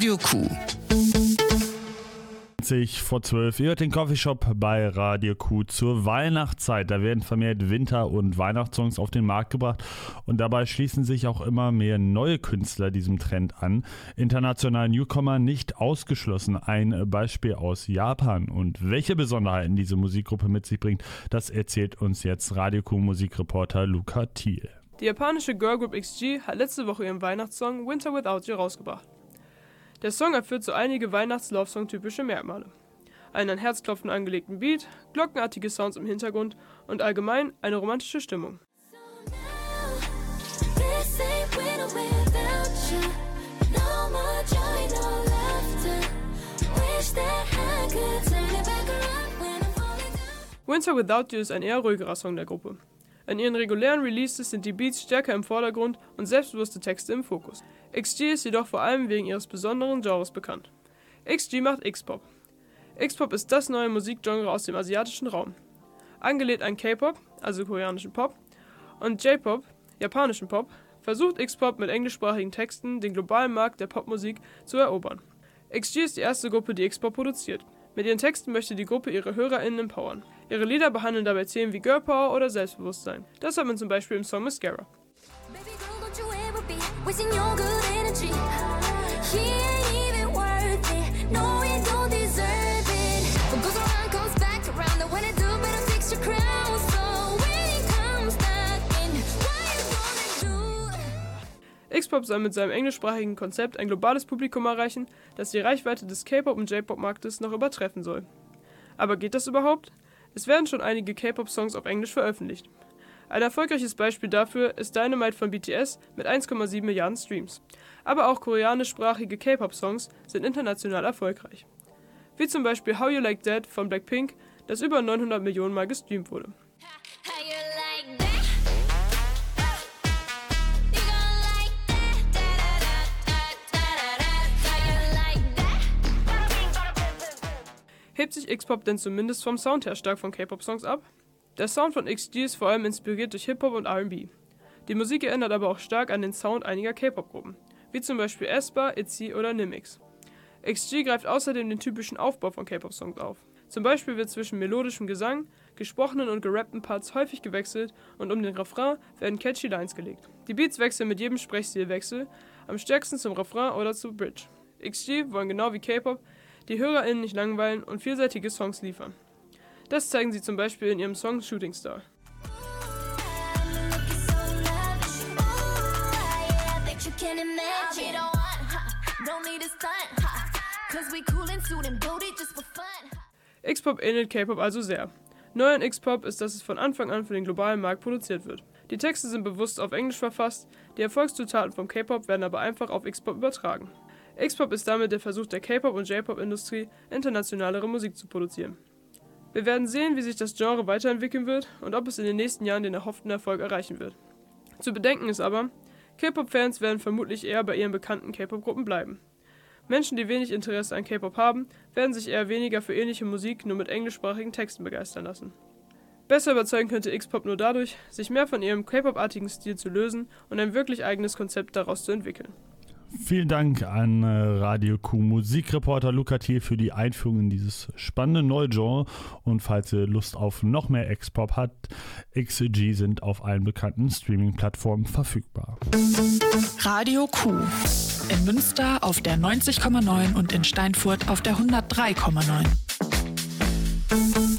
Radio Q. vor 12. Ihr hört den Coffeeshop bei Radio Q zur Weihnachtszeit. Da werden vermehrt Winter- und Weihnachtssongs auf den Markt gebracht und dabei schließen sich auch immer mehr neue Künstler diesem Trend an. Internationale Newcomer nicht ausgeschlossen. Ein Beispiel aus Japan. Und welche Besonderheiten diese Musikgruppe mit sich bringt, das erzählt uns jetzt Radio Q Musikreporter Luca Thiel. Die japanische Girlgroup XG hat letzte Woche ihren Weihnachtssong Winter Without You rausgebracht. Der Song erfüllt so einige Weihnachts-Love-Song-typische Merkmale. Einen an Herzklopfen angelegten Beat, glockenartige Sounds im Hintergrund und allgemein eine romantische Stimmung. Winter Without You ist ein eher ruhigerer Song der Gruppe. In ihren regulären Releases sind die Beats stärker im Vordergrund und selbstbewusste Texte im Fokus. XG ist jedoch vor allem wegen ihres besonderen Genres bekannt. XG macht X-Pop. X-Pop ist das neue Musikgenre aus dem asiatischen Raum. Angelehnt an K-Pop, also koreanischen Pop, und J-Pop, japanischen Pop, versucht X-Pop mit englischsprachigen Texten den globalen Markt der Popmusik zu erobern. XG ist die erste Gruppe, die X-Pop produziert. Mit ihren Texten möchte die Gruppe ihre HörerInnen empowern. Ihre Lieder behandeln dabei Themen wie Girl Power oder Selbstbewusstsein. Das hört man zum Beispiel im Song Mascara. X-Pop soll mit seinem englischsprachigen Konzept ein globales Publikum erreichen, das die Reichweite des K-Pop- und J-Pop-Marktes noch übertreffen soll. Aber geht das überhaupt? Es werden schon einige K-Pop-Songs auf Englisch veröffentlicht. Ein erfolgreiches Beispiel dafür ist Dynamite von BTS mit 1,7 Milliarden Streams. Aber auch koreanischsprachige K-Pop-Songs sind international erfolgreich. Wie zum Beispiel How You Like That von Blackpink, das über 900 Millionen Mal gestreamt wurde. Hebt sich X-Pop denn zumindest vom Sound her stark von K-Pop-Songs ab? Der Sound von XG ist vor allem inspiriert durch Hip-Hop und RB. Die Musik erinnert aber auch stark an den Sound einiger K-Pop-Gruppen, wie zum Beispiel aespa, ITZY oder Nimix. XG greift außerdem den typischen Aufbau von K-Pop-Songs auf. Zum Beispiel wird zwischen melodischem Gesang, gesprochenen und gerappten Parts häufig gewechselt und um den Refrain werden catchy Lines gelegt. Die Beats wechseln mit jedem Sprechstilwechsel, am stärksten zum Refrain oder zu Bridge. XG wollen genau wie K-Pop die HörerInnen nicht langweilen und vielseitige Songs liefern. Das zeigen sie zum Beispiel in ihrem Song Shooting Star. X-Pop ähnelt K-Pop also sehr. Neu an X-Pop ist, dass es von Anfang an für den globalen Markt produziert wird. Die Texte sind bewusst auf Englisch verfasst, die Erfolgszutaten vom K-Pop werden aber einfach auf X-Pop übertragen. X-Pop ist damit der Versuch der K-Pop- und J-Pop-Industrie, internationalere Musik zu produzieren. Wir werden sehen, wie sich das Genre weiterentwickeln wird und ob es in den nächsten Jahren den erhofften Erfolg erreichen wird. Zu bedenken ist aber, K-Pop-Fans werden vermutlich eher bei ihren bekannten K-Pop-Gruppen bleiben. Menschen, die wenig Interesse an K-Pop haben, werden sich eher weniger für ähnliche Musik nur mit englischsprachigen Texten begeistern lassen. Besser überzeugen könnte X-Pop nur dadurch, sich mehr von ihrem K-Pop-artigen Stil zu lösen und ein wirklich eigenes Konzept daraus zu entwickeln. Vielen Dank an äh, Radio Q Musikreporter Luca Thiel für die Einführung in dieses spannende neue Genre. Und falls ihr Lust auf noch mehr X-Pop habt, XG sind auf allen bekannten Streaming-Plattformen verfügbar. Radio Q. In Münster auf der 90,9 und in Steinfurt auf der 103,9.